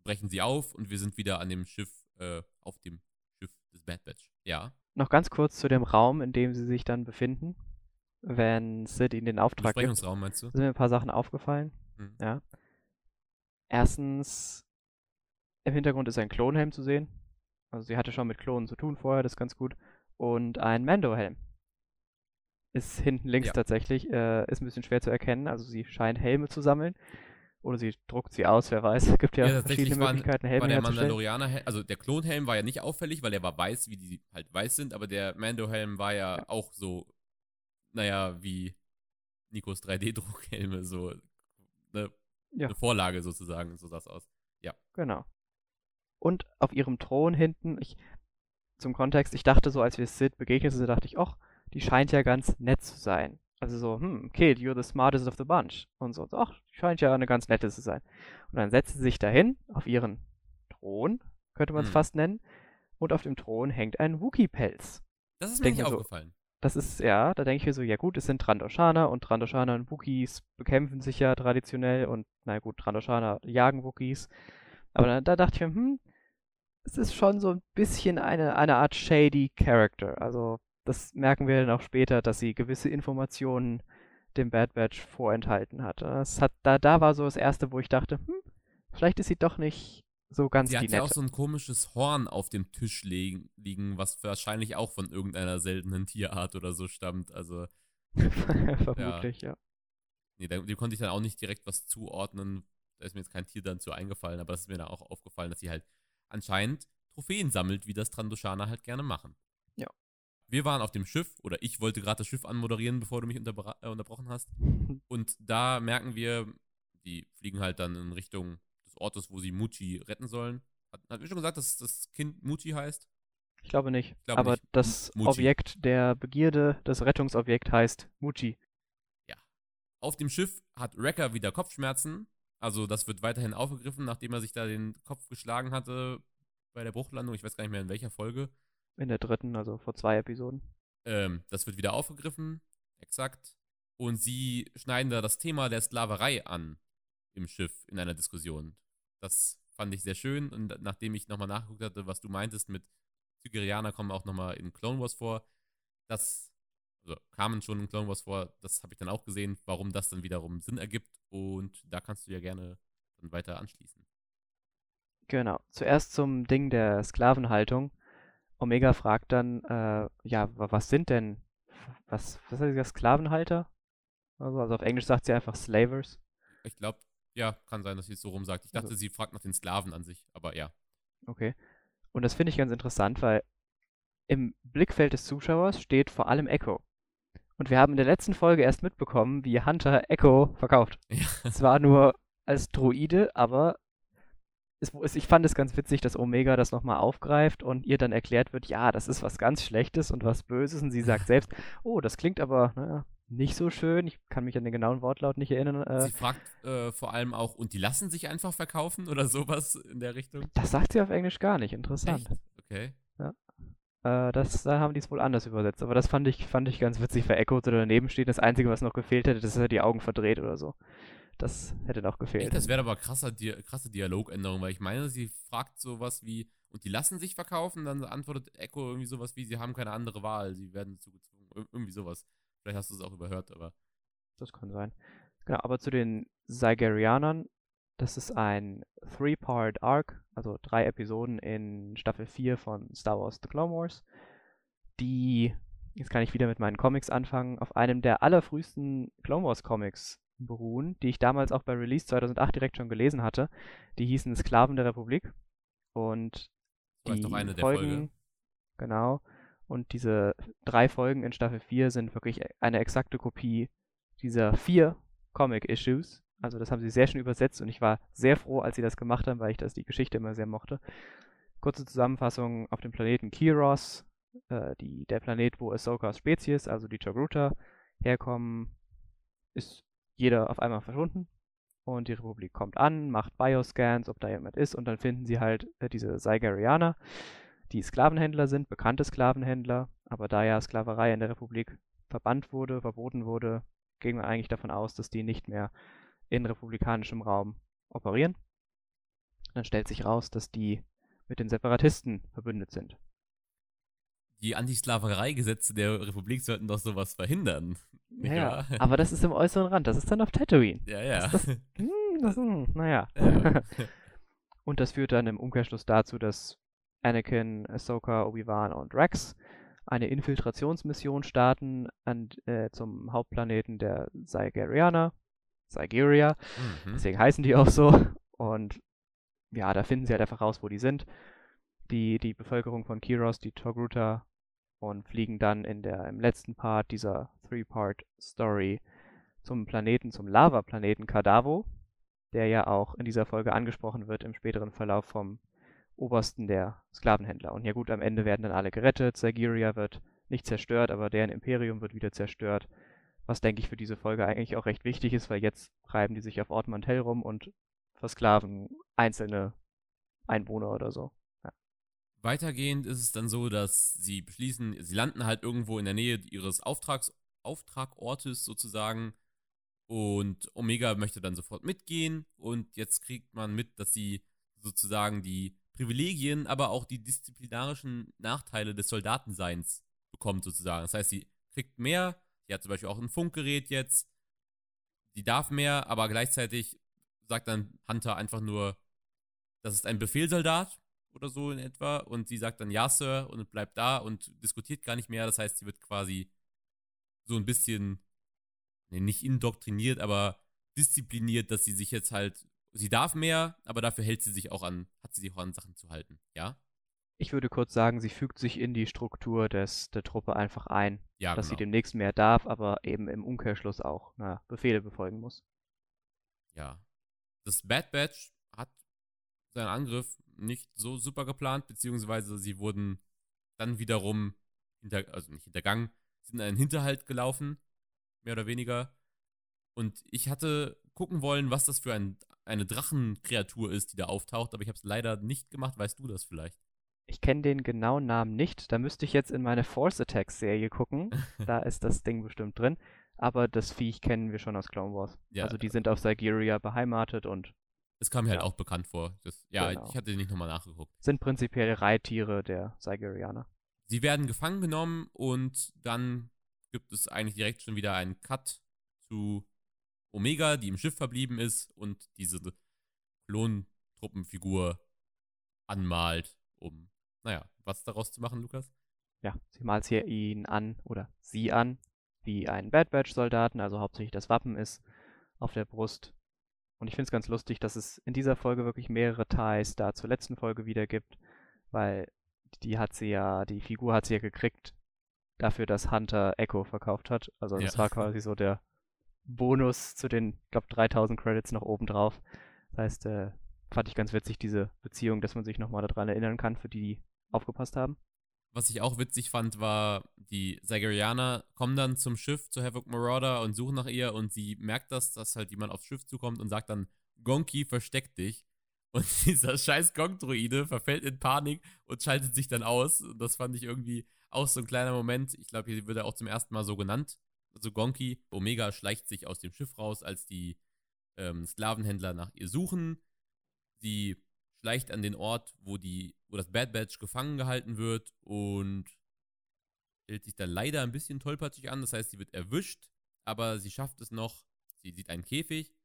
brechen sie auf und wir sind wieder an dem Schiff, äh, auf dem Schiff des Bad Batch. Ja. Noch ganz kurz zu dem Raum, in dem sie sich dann befinden, wenn Sid ihnen den Auftrag gibt. Besprechungsraum meinst du? Sind mir ein paar Sachen aufgefallen. Mhm. Ja. Erstens, im Hintergrund ist ein Klonhelm zu sehen. Also sie hatte schon mit Klonen zu tun vorher, das ist ganz gut. Und ein Mando-Helm. Ist hinten links Ja. tatsächlich, äh, ist ein bisschen schwer zu erkennen. Also sie scheint Helme zu sammeln. Oder sie druckt sie aus, wer weiß. Es gibt ja, verschiedene war, Möglichkeiten, war Helme der herzustellen. Mandalorianer, also der Klonhelm war ja nicht auffällig, weil er war weiß, wie die halt weiß sind, aber der Mando-Helm war ja, Ja. auch so, naja, wie Nikos 3D-Druckhelme, so ne, Ja. eine Vorlage sozusagen, so sah es aus. Genau. Und auf ihrem Thron hinten, ich, zum Kontext, ich dachte so, als wir Sid begegnet sind, dachte ich, ach, die scheint ja ganz nett zu sein. Also so, hm, Kid, you're the smartest of the bunch. Und so, ach, die scheint ja eine ganz nette zu sein. Und dann setzt sie sich dahin, auf ihren Thron, könnte man es Hm. fast nennen. Und auf dem Thron hängt ein Wookie-Pelz. Das ist mir nicht mir so, aufgefallen. Das ist, ja, da denke ich mir so, ja gut, es sind Trandoshaner und Trandoshaner und Wookiees bekämpfen sich ja traditionell und na gut, Trandoshaner jagen Wookiees. Aber da, da dachte ich mir, hm, es ist schon so ein bisschen eine, eine Art shady Character. Also das merken wir dann auch später, dass sie gewisse Informationen dem Bad Batch vorenthalten hat. Das hat da, da war so das erste, wo ich dachte, hm, vielleicht ist sie doch nicht so ganz Sie die hat ja auch so ein komisches Horn auf dem Tisch liegen, liegen, was wahrscheinlich auch von irgendeiner seltenen Tierart oder so stammt. Also, Vermutlich, ja. nee, da, dem konnte ich dann auch nicht direkt was zuordnen. Da ist mir jetzt kein Tier dann zu eingefallen, aber das ist mir dann auch aufgefallen, dass sie halt anscheinend Trophäen sammelt, wie das Trandoshaner halt gerne machen. Ja. wir waren auf dem Schiff, oder ich wollte gerade das Schiff anmoderieren, bevor du mich unterbra- äh, unterbrochen hast. Und da merken wir, die fliegen halt dann in Richtung des Ortes, wo sie Muchi retten sollen. Hat, hat mir schon gesagt, dass das Kind Muchi heißt? Ich glaube nicht. glaube Aber nicht. das Muji. Objekt der Begierde, das Rettungsobjekt heißt Muji. Auf dem Schiff hat Wrecker wieder Kopfschmerzen. Also das wird weiterhin aufgegriffen, nachdem er sich da den Kopf geschlagen hatte bei der Bruchlandung. Ich weiß gar nicht mehr in welcher Folge. In der dritten, also vor zwei Episoden. Ähm, das wird wieder aufgegriffen, exakt. Und sie schneiden da das Thema der Sklaverei an im Schiff in einer Diskussion. Das fand ich sehr schön. Und nachdem ich nochmal nachgeguckt hatte, was du meintest mit Tigerianer kommen auch nochmal in Clone Wars vor, das also kamen schon in Clone Wars vor, das habe ich dann auch gesehen, warum das dann wiederum Sinn ergibt. Und da kannst du ja gerne dann weiter anschließen. Genau. Zuerst zum Ding der Sklavenhaltung. Omega fragt dann, äh, ja, wa- was sind denn, was, was sie gesagt, Sklavenhalter? Also, also auf Englisch sagt sie einfach Slavers. Ich glaube, ja, kann sein, dass sie es so rum sagt. Ich dachte, Also- sie fragt nach den Sklaven an sich, aber ja. Okay. Und das finde ich ganz interessant, weil im Blickfeld des Zuschauers steht vor allem Echo. Und wir haben in der letzten Folge erst mitbekommen, wie Hunter Echo verkauft. ja. Zwar nur als Droide, aber es, ich fand es ganz witzig, dass Omega das nochmal aufgreift und ihr dann erklärt wird, ja, das ist was ganz Schlechtes und was Böses. Und sie sagt selbst, oh, das klingt aber naja, nicht so schön. Ich kann mich an den genauen Wortlaut nicht erinnern. Äh, Sie fragt äh, vor allem auch, und die lassen sich einfach verkaufen oder sowas in der Richtung? das sagt sie auf Englisch gar nicht. Interessant. Echt? Okay. Äh, das, da haben die es wohl anders übersetzt. Aber das fand ich, fand ich ganz witzig, Echo so daneben steht. Das Einzige, was noch gefehlt hätte, ist, dass er die Augen verdreht oder so. Das hätte noch gefehlt. Echt, das wäre aber krasser, Di krasse Dialogänderung, weil ich meine, sie fragt sowas wie, und die lassen sich verkaufen, dann antwortet Echo irgendwie sowas wie, sie haben keine andere Wahl, sie werden dazu gezwungen. Ir irgendwie sowas. Vielleicht hast du es auch überhört, aber. Das kann sein. Genau, aber zu den Zygerianern. Das ist ein Three-Part Arc, also drei Episoden in Staffel 4 von Star Wars The Clone Wars, die, jetzt kann ich wieder mit meinen Comics anfangen, auf einem der allerfrühesten Clone Wars Comics beruhen, die ich damals auch bei Release 2008 direkt schon gelesen hatte. Die hießen Sklaven der Republik. Und die Folgen, Folge. genau. Und diese drei Folgen in Staffel 4 sind wirklich eine exakte Kopie dieser vier Comic-Issues. Also das haben sie sehr schön übersetzt und ich war sehr froh, als sie das gemacht haben, weil ich das die Geschichte immer sehr mochte. Kurze Zusammenfassung auf dem Planeten Kiros, äh, die, der Planet, wo Ahsokas Spezies, also die Togruta, herkommen, ist jeder auf einmal verschwunden. Und die Republik kommt an, macht Bioscans, ob da jemand ist, und dann finden sie halt äh, diese Zygerianer, die Sklavenhändler sind, bekannte Sklavenhändler, aber da ja Sklaverei in der Republik verbannt wurde, verboten wurde, gehen wir eigentlich davon aus, dass die nicht mehr in republikanischem Raum operieren. Dann stellt sich raus, dass die mit den Separatisten verbündet sind. Die Antisklaverei-Gesetze der Republik sollten doch sowas verhindern. Ja, aber das ist im äußeren Rand, das ist dann auf Tatooine. ja, ja. Das- Hm, das, hm, naja. ja. Und das führt dann im Umkehrschluss dazu, dass Anakin, Ahsoka, Obi-Wan und Rex eine Infiltrationsmission starten an, äh, zum Hauptplaneten der Zygerianer, Zygeria, Mhm. deswegen heißen die auch so. Und ja, da finden sie halt einfach raus, wo die sind. Die, die Bevölkerung von Kiros, die Togruta, und fliegen dann in der, im letzten Part dieser Three-Part-Story zum Planeten, zum Lava-Planeten Kadavo, der ja auch in dieser Folge angesprochen wird im späteren Verlauf vom Obersten der Sklavenhändler. Und ja gut, am Ende werden dann alle gerettet. Zygeria wird nicht zerstört, aber deren Imperium wird wieder zerstört. Was denke ich für diese Folge eigentlich auch recht wichtig ist, weil jetzt treiben die sich auf Ort Mantell rum und versklaven einzelne Einwohner oder so. Weitergehend ist es dann so, dass sie beschließen, sie landen halt irgendwo in der Nähe ihres Auftrags, Auftragortes sozusagen. Und Omega möchte dann sofort mitgehen. Und jetzt kriegt man mit, dass sie sozusagen die Privilegien, aber auch die disziplinarischen Nachteile des Soldatenseins bekommt, sozusagen. Das heißt, sie kriegt mehr. Sie hat zum Beispiel auch ein Funkgerät jetzt. Die darf mehr, aber gleichzeitig sagt dann Hunter einfach nur, das ist ein Befehlsoldat oder so in etwa. Und sie sagt dann ja, Sir, und bleibt da und diskutiert gar nicht mehr. Das heißt, sie wird quasi so ein bisschen, nee, nicht indoktriniert, aber diszipliniert, dass sie sich jetzt halt, sie darf mehr, aber dafür hält sie sich auch an, hat sie sich auch an Sachen zu halten, ja? Ich würde kurz sagen, sie fügt sich in die Struktur des, der Truppe einfach ein, Ja, dass sie genau. demnächst mehr darf, aber eben im Umkehrschluss auch na, Befehle befolgen muss. Ja. Das Bad Batch seinen Angriff nicht so super geplant, beziehungsweise sie wurden dann wiederum, hinter, also nicht hintergangen, sind in einen Hinterhalt gelaufen, mehr oder weniger. Und ich hatte gucken wollen, was das für ein, eine Drachenkreatur ist, die da auftaucht, aber ich habe es leider nicht gemacht. Weißt du das vielleicht? Ich kenne den genauen Namen nicht, da müsste ich jetzt in meine Force Attacks Serie gucken. Da ist das Ding bestimmt drin. Aber das Viech kennen wir schon aus Clone Wars. Ja. Also die sind auf Sigeria beheimatet und Es kam mir halt Ja. auch bekannt vor. Das, ja, Genau. ich hatte nicht nochmal nachgeguckt. sind prinzipiell Reittiere der Sigerianer. Sie werden gefangen genommen und dann gibt es eigentlich direkt schon wieder einen Cut zu Omega, die im Schiff verblieben ist und diese Klontruppenfigur anmalt, um, naja, was daraus zu machen, Lukas? Ja, sie malt hier ihn an oder sie an, wie einen Bad Batch-Soldaten, also hauptsächlich das Wappen ist auf der Brust. Und ich finde es ganz lustig, dass es in dieser Folge wirklich mehrere Ties da zur letzten Folge wieder gibt, weil die hat sie ja, die Figur hat sie ja gekriegt dafür, dass Hunter Echo verkauft hat. Also das Ja. war quasi so der Bonus zu den, ich glaube, 3000 Credits noch oben drauf. Das heißt, äh, fand ich ganz witzig, diese Beziehung, dass man sich nochmal daran erinnern kann, für die, die aufgepasst haben. Was ich auch witzig fand, war, die Sigerianer kommen dann zum Schiff, zu Havoc Marauder und suchen nach ihr und sie merkt das, dass halt jemand aufs Schiff zukommt und sagt dann, Gonki, versteck dich. Und dieser scheiß Gong-Droide verfällt in Panik und schaltet sich dann aus. Und das fand ich irgendwie auch so ein kleiner Moment. Ich glaube, hier wird er auch zum ersten Mal so genannt. Also Gonki. Omega schleicht sich aus dem Schiff raus, als die ähm, Sklavenhändler nach ihr suchen. Sie schleicht an den Ort, wo, die, wo das Bad Batch gefangen gehalten wird und stellt sich dann leider ein bisschen tollpatschig an. Das heißt, sie wird erwischt, aber sie schafft es noch. Sie sieht einen Käfig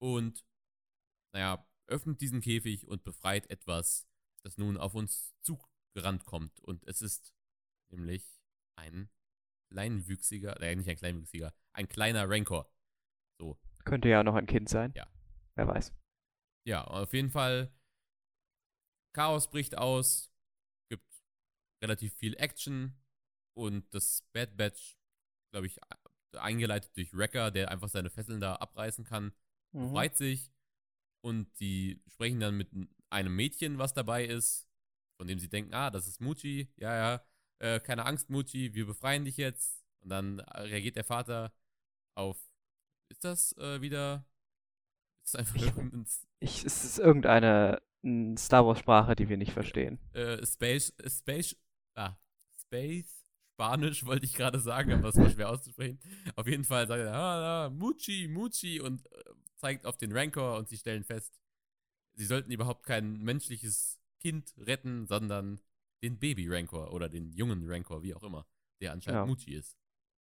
und, naja, öffnet diesen Käfig und befreit etwas, das nun auf uns zugerannt kommt. Und es ist nämlich ein kleinwüchsiger, äh, nicht ein kleinwüchsiger, ein kleiner Rancor. So, Könnte ja auch noch ein Kind sein. Ja. Wer weiß. ja, auf jeden Fall, Chaos bricht aus, gibt relativ viel Action und das Bad Batch, glaube ich, eingeleitet durch Wrecker, der einfach seine Fesseln da abreißen kann, Mhm. befreit sich und die sprechen dann mit einem Mädchen, was dabei ist, von dem sie denken, ah, das ist Muchi, ja, ja, äh, keine Angst, Muchi, wir befreien dich jetzt. Und dann reagiert der Vater auf, ist das äh, wieder, ist das einfach Ich- irgendein Ich, es ist irgendeine Star Wars Sprache, die wir nicht verstehen. äh, Space, Space, ah, Space, Spanisch wollte ich gerade sagen, aber das war schwer auszusprechen. Auf jeden Fall sagt er, ah, ah, Muchi, Muchi und äh, zeigt auf den Rancor und sie stellen fest, sie sollten überhaupt kein menschliches Kind retten, sondern den Baby-Rancor oder den jungen Rancor, wie auch immer, der anscheinend Ja. Muchi ist.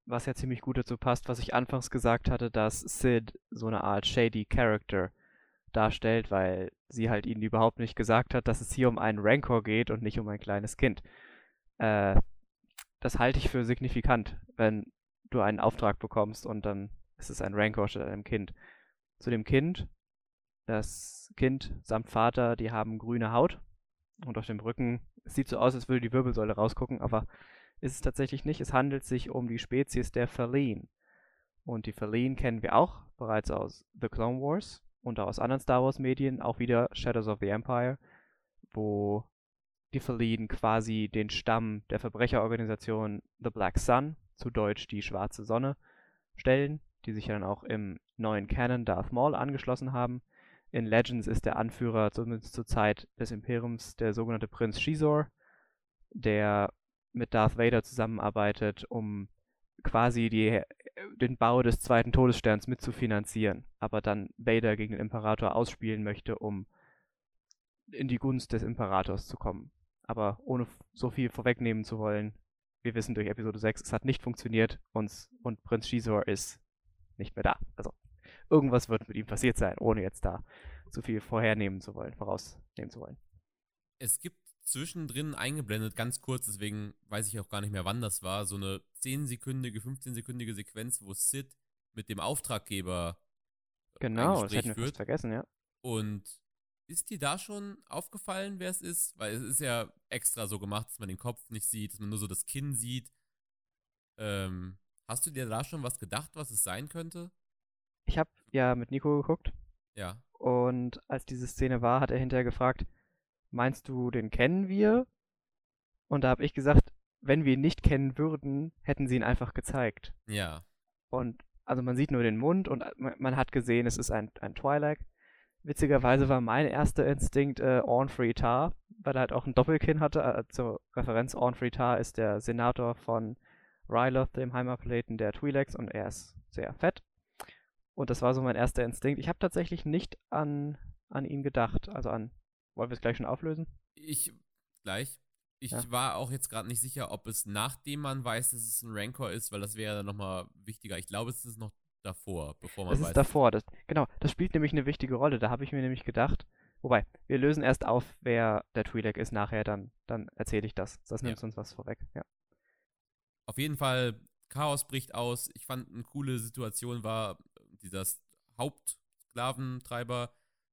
Was ja ziemlich gut dazu passt, was ich anfangs gesagt hatte, dass Sid so eine Art shady Character darstellt, weil sie halt ihnen überhaupt nicht gesagt hat, dass es hier um einen Rancor geht und nicht um ein kleines Kind. Äh, das halte ich für signifikant, wenn du einen Auftrag bekommst und dann ist es ein Rancor statt einem Kind. Zu dem Kind, das Kind samt Vater, die haben grüne Haut und auf dem Rücken, es sieht so aus, als würde die Wirbelsäule rausgucken, aber ist es tatsächlich nicht. Es handelt sich um die Spezies der Feline. Und die Feline kennen wir auch bereits aus The Clone Wars und aus anderen Star Wars Medien, auch wieder Shadows of the Empire, wo die Feline quasi den Stamm der Verbrecherorganisation The Black Sun, zu Deutsch die Schwarze Sonne, stellen, die sich ja dann auch im neuen Canon Darth Maul angeschlossen haben. In Legends ist der Anführer zumindest zur Zeit des Imperiums der sogenannte Prinz Shizor, der mit Darth Vader zusammenarbeitet, um quasi die, den Bau des zweiten Todessterns mitzufinanzieren, aber dann Vader gegen den Imperator ausspielen möchte, um in die Gunst des Imperators zu kommen. Aber ohne so viel vorwegnehmen zu wollen, wir wissen durch Episode 6, es hat nicht funktioniert und, und Prinz Shizor ist nicht mehr da. Also irgendwas wird mit ihm passiert sein, ohne jetzt da zu viel vorhernehmen zu wollen, vorausnehmen zu wollen. Es gibt zwischendrin eingeblendet, ganz kurz, deswegen weiß ich auch gar nicht mehr, wann das war, so eine 10-sekündige, 15-sekündige Sequenz, wo Sid mit dem Auftraggeber Genau, ein das hätten wir führt. vergessen, ja. Und ist dir da schon aufgefallen, wer es ist? Weil es ist ja extra so gemacht, dass man den Kopf nicht sieht, dass man nur so das Kinn sieht. Ähm, hast du dir da schon was gedacht, was es sein könnte? Ich habe ja mit Nico geguckt. Ja. Und als diese Szene war, hat er hinterher gefragt, meinst du, den kennen wir? Und da habe ich gesagt, wenn wir ihn nicht kennen würden, hätten sie ihn einfach gezeigt. Ja. Und also man sieht nur den Mund und man hat gesehen, es ist ein, ein Twi'lek. Witzigerweise war mein erster Instinkt äh, Orn Tar, weil er halt auch ein Doppelkinn hatte. Äh, zur Referenz, Orn Tar ist der Senator von Ryloth, dem Heimatplaneten der Twi'leks, und er ist sehr fett. Und das war so mein erster Instinkt. Ich habe tatsächlich nicht an, an ihn gedacht. Also an. Wollen wir es gleich schon auflösen? Ich. Gleich. Ich ja. war auch jetzt gerade nicht sicher, ob es nachdem man weiß, dass es ein Rancor ist, weil das wäre dann nochmal wichtiger. Ich glaube, es ist noch davor, bevor man das weiß. ist davor. Das, genau, das spielt nämlich eine wichtige Rolle. Da habe ich mir nämlich gedacht, wobei, wir lösen erst auf, wer der Twi'lek ist nachher, dann, dann erzähle ich das. Das nimmt ja. uns was vorweg, ja. Auf jeden Fall, Chaos bricht aus. Ich fand eine coole Situation war, dieser Hauptsklaventreiber,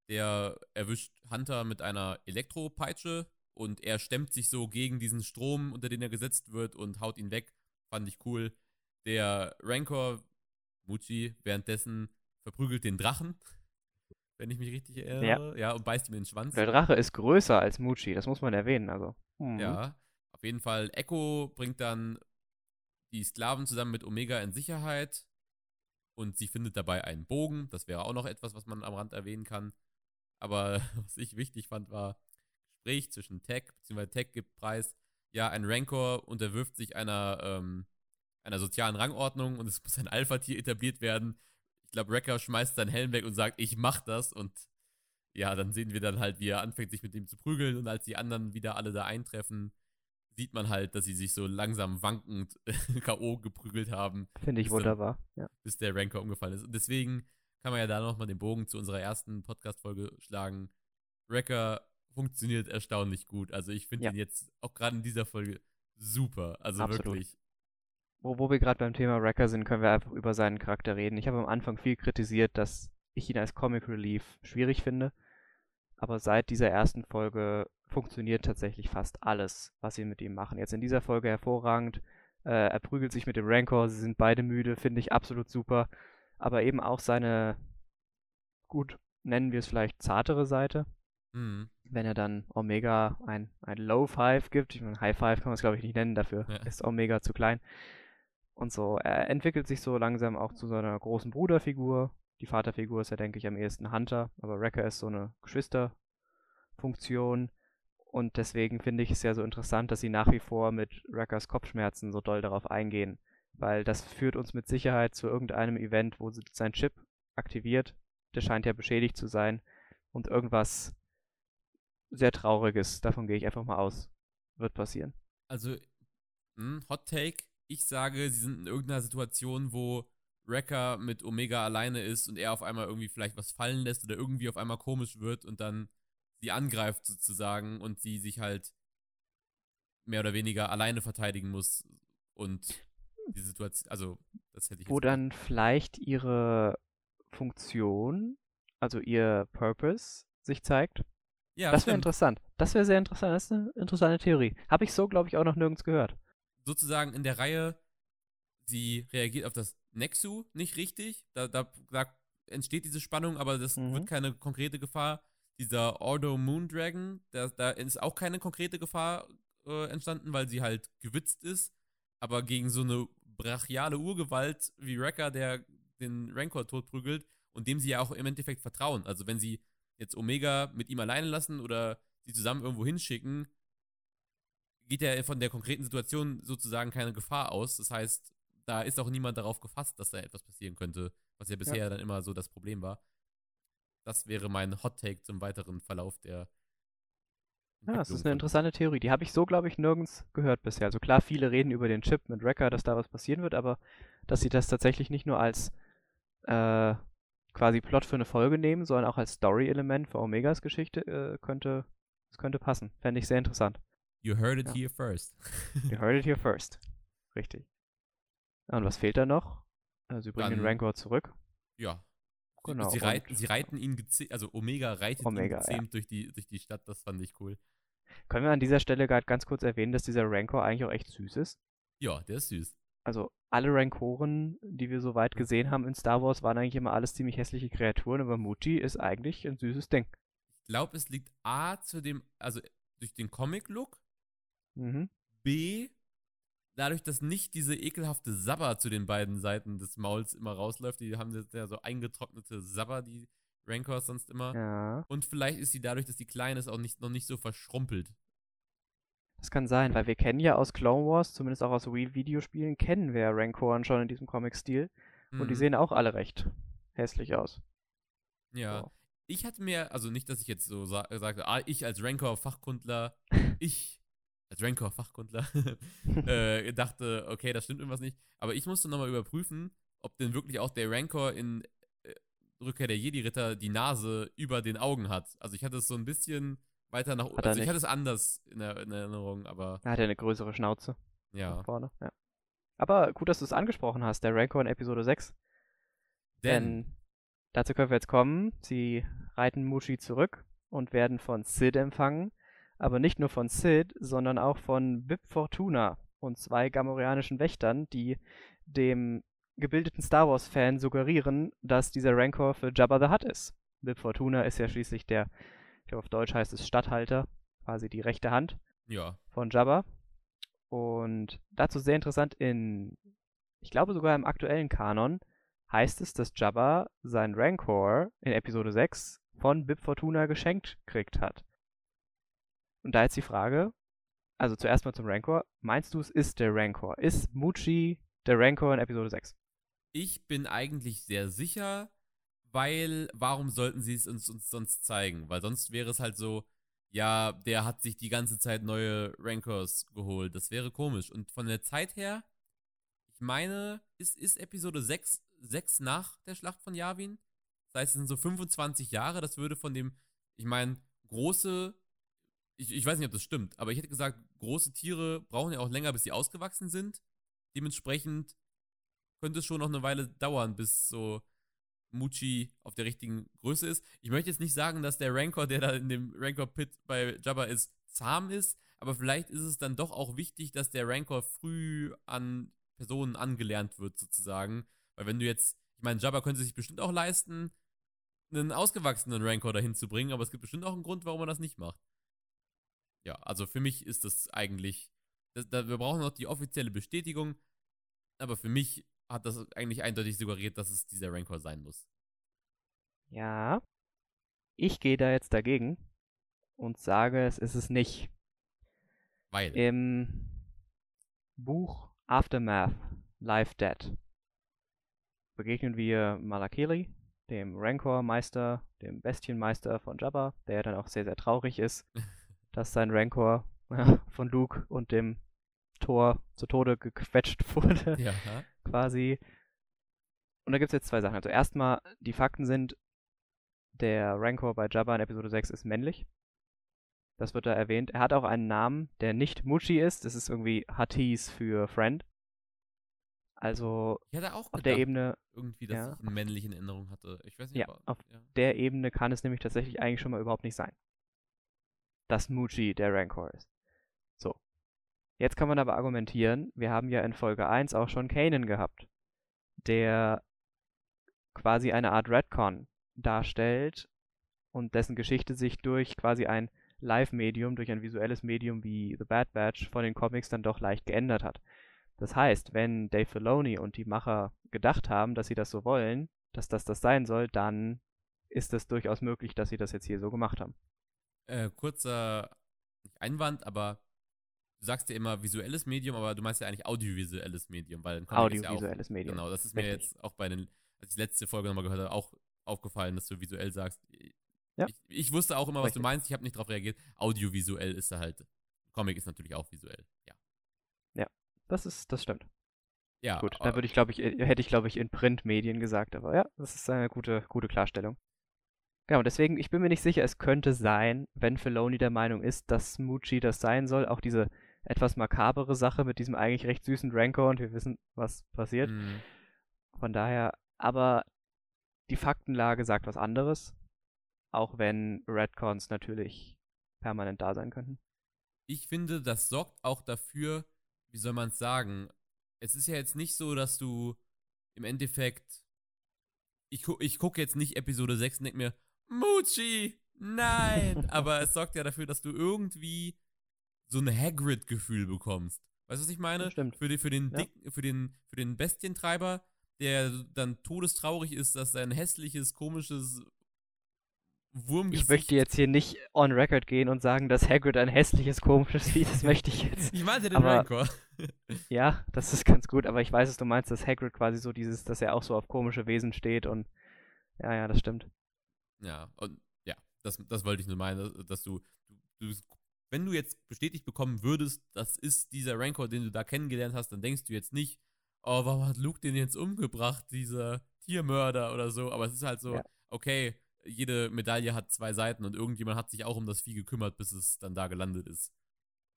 der erwischt Hunter mit einer Elektropeitsche und er stemmt sich so gegen diesen Strom, unter den er gesetzt wird und haut ihn weg. Fand ich cool. Der Rancor, Muchi, währenddessen verprügelt den Drachen, wenn ich mich richtig erinnere. Ja, ja und beißt ihm in den Schwanz. Der Drache ist größer als Muchi, das muss man erwähnen. Also. Mhm. Ja, auf jeden Fall. Echo bringt dann die Sklaven zusammen mit Omega in Sicherheit und sie findet dabei einen Bogen. Das wäre auch noch etwas, was man am Rand erwähnen kann. Aber was ich wichtig fand, war Gespräch zwischen Tech, beziehungsweise Tech gibt Preis. Ja, ein Rancor unterwirft sich einer, ähm, einer sozialen Rangordnung und es muss ein Alpha-Tier etabliert werden. Ich glaube, Wrecker schmeißt seinen Helm weg und sagt, ich mach das. Und ja, dann sehen wir dann halt, wie er anfängt, sich mit ihm zu prügeln. Und als die anderen wieder alle da eintreffen, sieht man halt, dass sie sich so langsam wankend K.O. geprügelt haben. Finde ich wunderbar, dann, ja. Bis der Ranker umgefallen ist. Und deswegen kann man ja da nochmal den Bogen zu unserer ersten Podcast-Folge schlagen. Wrecker funktioniert erstaunlich gut. Also ich finde ja. ihn jetzt auch gerade in dieser Folge super. Also Absolut. wirklich. Wo, wo wir gerade beim Thema Wrecker sind, können wir einfach über seinen Charakter reden. Ich habe am Anfang viel kritisiert, dass ich ihn als Comic Relief schwierig finde. Aber seit dieser ersten Folge funktioniert tatsächlich fast alles, was sie mit ihm machen. Jetzt in dieser Folge hervorragend. Äh, er prügelt sich mit dem Rancor, sie sind beide müde, finde ich absolut super. Aber eben auch seine, gut, nennen wir es vielleicht zartere Seite. Mhm. Wenn er dann Omega ein, ein Low Five gibt, ich meine, High Five kann man es glaube ich nicht nennen, dafür ja. ist Omega zu klein. Und so, er entwickelt sich so langsam auch zu seiner großen Bruderfigur. Die Vaterfigur ist ja, denke ich, am ehesten Hunter, aber Wrecker ist so eine Geschwisterfunktion. Und deswegen finde ich es ja so interessant, dass sie nach wie vor mit Wreckers Kopfschmerzen so doll darauf eingehen. Weil das führt uns mit Sicherheit zu irgendeinem Event, wo sein Chip aktiviert. Der scheint ja beschädigt zu sein. Und irgendwas sehr Trauriges, davon gehe ich einfach mal aus, wird passieren. Also, mh, hm, Hot Take. Ich sage, sie sind in irgendeiner Situation, wo Wrecker mit Omega alleine ist und er auf einmal irgendwie vielleicht was fallen lässt oder irgendwie auf einmal komisch wird und dann sie angreift sozusagen und sie sich halt mehr oder weniger alleine verteidigen muss und die Situation, also das hätte ich. Wo dann vielleicht ihre Funktion, also ihr Purpose sich zeigt. Ja, das wäre interessant. Das wäre sehr interessant. Das ist eine interessante Theorie. Habe ich so, glaube ich, auch noch nirgends gehört. Sozusagen in der Reihe, sie reagiert auf das Nexu nicht richtig. Da, da, da entsteht diese Spannung, aber das mhm. wird keine konkrete Gefahr dieser Ordo Moondragon, da, da ist auch keine konkrete Gefahr äh, entstanden, weil sie halt gewitzt ist. Aber gegen so eine brachiale Urgewalt wie Wrecker, der den Rancor totprügelt und dem sie ja auch im Endeffekt vertrauen. Also wenn sie jetzt Omega mit ihm alleine lassen oder sie zusammen irgendwo hinschicken, geht ja von der konkreten Situation sozusagen keine Gefahr aus. Das heißt, da ist auch niemand darauf gefasst, dass da etwas passieren könnte, was ja bisher ja. dann immer so das Problem war. Das wäre mein Hot Take zum weiteren Verlauf der. Ja, das ist eine interessante Theorie. Die habe ich so, glaube ich, nirgends gehört bisher. Also klar, viele reden über den Chip mit Wrecker, dass da was passieren wird, aber dass sie das tatsächlich nicht nur als äh, quasi Plot für eine Folge nehmen, sondern auch als Story-Element für Omegas Geschichte, äh, könnte, das könnte passen. Fände ich sehr interessant. You heard it ja. here first. you heard it here first. Richtig. Und was fehlt da noch? Also, sie bringen Dann, den Rancor zurück. Ja, genau. Sie, reiten, sie reiten ihn gezähmt, also Omega reitet Omega, ihn ja. gezähmt durch, die, durch die Stadt, das fand ich cool. Können wir an dieser Stelle gerade ganz kurz erwähnen, dass dieser Rancor eigentlich auch echt süß ist? Ja, der ist süß. Also alle Rancoren, die wir so weit Mhm. gesehen haben in Star Wars, waren eigentlich immer alles ziemlich hässliche Kreaturen, aber Muji ist eigentlich ein süßes Ding. Ich glaube, es liegt A zu dem, also durch den Comic-Look, Mhm. B, dadurch, dass nicht diese ekelhafte Sabber zu den beiden Seiten des Mauls immer rausläuft. Die haben jetzt ja so eingetrocknete Sabber, die Rancors sonst immer. Ja, Und vielleicht ist sie dadurch, dass die klein ist, auch nicht, noch nicht so verschrumpelt. das kann sein, weil wir kennen ja aus Clone Wars, zumindest auch aus Wii Videospielen, kennen wir Rancoren schon in diesem Comic-Stil. Und die Mhm. sehen auch alle recht hässlich aus. Ja. So. Ich hatte mir, also nicht, dass ich jetzt so sa sagte, ah, ich als Rancor-Fachkundler, ich als Rancor-Fachkundler äh, dachte, okay, das stimmt irgendwas nicht. Aber ich musste nochmal überprüfen, ob denn wirklich auch der Rancor in Rückkehr der Jedi-Ritter die Nase über den Augen hat. Also ich hatte es so ein bisschen weiter nach oben. Er Also ich nicht. hatte es anders in, der, in Erinnerung, aber Da hat er eine größere Schnauze ja. vorne. Ja. Aber gut, dass du es angesprochen hast, der Rancor in Episode 6. Denn, Denn dazu können wir jetzt kommen. Sie reiten Mushi zurück und werden von Sid empfangen. Aber nicht nur von Sid, sondern auch von Bib Fortuna und zwei gamorianischen Wächtern, die dem gebildeten Star Wars-Fan suggerieren, dass dieser Rancor für Jabba the Hutt ist. Bib Fortuna ist ja schließlich der, ich glaube auf Deutsch heißt es Statthalter, quasi die rechte Hand ja. von Jabba. Und dazu sehr interessant, in, ich glaube sogar im aktuellen Kanon, heißt es, dass Jabba seinen Rancor in Episode 6 von Bib Fortuna geschenkt kriegt hat. Und da jetzt die Frage, also zuerst mal zum Rancor, meinst du, es ist der Rancor? Ist Muchi der Rancor in Episode 6? Ich bin eigentlich sehr sicher, weil warum sollten sie es uns, uns sonst zeigen? Weil sonst wäre es halt so, ja, der hat sich die ganze Zeit neue Rancors geholt. Das wäre komisch. Und von der Zeit her, ich meine, ist, ist Episode 6, 6 nach der Schlacht von Yavin? Das heißt, es sind so 25 Jahre. Das würde von dem, ich meine, große, ich, ich weiß nicht, ob das stimmt, aber ich hätte gesagt, große Tiere brauchen ja auch länger, bis sie ausgewachsen sind. Dementsprechend könnte es schon noch eine Weile dauern, bis so Muchi auf der richtigen Größe ist. Ich möchte jetzt nicht sagen, dass der Rancor, der da in dem Rancor-Pit bei Jabba ist, zahm ist, aber vielleicht ist es dann doch auch wichtig, dass der Rancor früh an Personen angelernt wird, sozusagen. Weil wenn du jetzt, ich meine, Jabba könnte sich bestimmt auch leisten, einen ausgewachsenen Rancor dahin zu bringen, aber es gibt bestimmt auch einen Grund, warum man das nicht macht. Ja, also für mich ist das eigentlich, das, da, wir brauchen noch die offizielle Bestätigung, aber für mich hat das eigentlich eindeutig suggeriert, dass es dieser Rancor sein muss. Ja. Ich gehe da jetzt dagegen und sage, es ist es nicht. Weil, Im Buch Aftermath, Life Dead, begegnen wir Malakiri, dem Rancor-Meister, dem Bestienmeister von Jabba, der dann auch sehr, sehr traurig ist, dass sein Rancor von Luke und dem Tor zu Tode gequetscht wurde, ja, quasi. Und da gibt es jetzt zwei Sachen. Also erstmal, die Fakten sind, der Rancor bei Jabba in Episode 6 ist männlich. Das wird da erwähnt. Er hat auch einen Namen, der nicht Muchi ist. Das ist irgendwie Hattis für Friend. Also hatte auch auf der Ebene, irgendwie, dass ja, ich einen männlichen Erinnerung hatte. Ich weiß nicht, Ja, aber, auf- ja. der Ebene kann es nämlich tatsächlich eigentlich schon mal überhaupt nicht sein. Dass Muchi der Rancor ist. Jetzt kann man aber argumentieren, wir haben ja in Folge 1 auch schon Kanan gehabt, der quasi eine Art Redcon darstellt und dessen Geschichte sich durch quasi ein Live-Medium, durch ein visuelles Medium wie The Bad Batch von den Comics dann doch leicht geändert hat. Das heißt, wenn Dave Filoni und die Macher gedacht haben, dass sie das so wollen, dass das das sein soll, dann ist es durchaus möglich, dass sie das jetzt hier so gemacht haben. Äh, kurzer Einwand, aber du sagst ja immer visuelles Medium, aber du meinst ja eigentlich audiovisuelles Medium, weil ein Comic ist ja auch, Audiovisuelles Medium. Genau, das ist mir Richtig. jetzt auch bei den, als ich die letzte Folge nochmal gehört habe, auch aufgefallen, dass du visuell sagst. Ja. Ich, ich wusste auch immer, was du Richtig. meinst, ich habe nicht darauf reagiert. Audiovisuell ist er halt. Comic ist natürlich auch visuell, ja. Das ist, das stimmt. Ja, Gut, dann würde ich, glaube ich, äh, hätte ich, glaube ich, in Printmedien gesagt, aber ja, das ist eine gute, gute Klarstellung. Genau, deswegen, ich bin mir nicht sicher, es könnte sein, wenn Filoni der Meinung ist, dass Muchi das sein soll, auch diese etwas makabere Sache mit diesem eigentlich recht süßen Rancor und wir wissen, was passiert. mh, Von daher, aber die Faktenlage sagt was anderes, auch wenn Redcons natürlich permanent da sein könnten. Ich finde, das sorgt auch dafür, wie soll man es sagen? Es ist ja jetzt nicht so, dass du im Endeffekt. Ich, gu ich gucke jetzt nicht Episode 6 und denke mir, Muchi, nein! Aber es sorgt ja dafür, dass du irgendwie so ein Hagrid-Gefühl bekommst. Weißt du, was ich meine? Stimmt. Für, die, für, den Ja. Dick, für, den, für den Bestientreiber, der dann todestraurig ist, dass sein hässliches, komisches Wurmgesicht. Ich möchte jetzt hier nicht on record gehen und sagen, dass Hagrid ein hässliches, komisches Vieh, das möchte ich jetzt. Ich meinte den Aber- Rancor. Ja, das ist ganz gut, aber ich weiß, was du meinst, dass Hagrid quasi so dieses, dass er auch so auf komische Wesen steht und ja, ja, das stimmt. Ja, und ja, das, das wollte ich nur meinen, dass du, du, du, wenn du jetzt bestätigt bekommen würdest, das ist dieser Rancor, den du da kennengelernt hast, dann denkst du jetzt nicht, oh, warum hat Luke den jetzt umgebracht, dieser Tiermörder oder so, aber es ist halt so, Ja. okay, jede Medaille hat zwei Seiten und irgendjemand hat sich auch um das Vieh gekümmert, bis es dann da gelandet ist.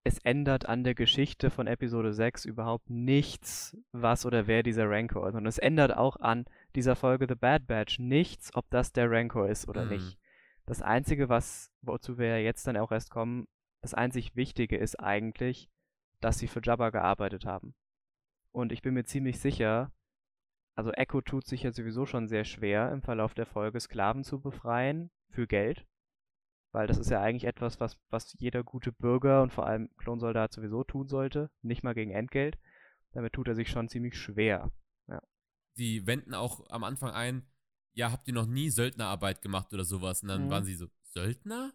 Es ändert an der Geschichte von Episode 6 überhaupt nichts, was oder wer dieser Rancor ist. Und es ändert auch an dieser Folge The Bad Batch nichts, ob das der Rancor ist oder Mhm. nicht. Das Einzige, was, wozu wir ja jetzt dann auch erst kommen, das einzig Wichtige ist eigentlich, dass sie für Jabba gearbeitet haben. Und ich bin mir ziemlich sicher, also Echo tut sich ja sowieso schon sehr schwer, im Verlauf der Folge Sklaven zu befreien für Geld. Weil das ist ja eigentlich etwas, was, was jeder gute Bürger und vor allem Klonsoldat sowieso tun sollte. Nicht mal gegen Entgelt. Damit tut er sich schon ziemlich schwer. Die wenden auch am Anfang ein, ja, habt ihr noch nie Söldnerarbeit gemacht oder sowas? Und dann Mhm. waren sie so, Söldner?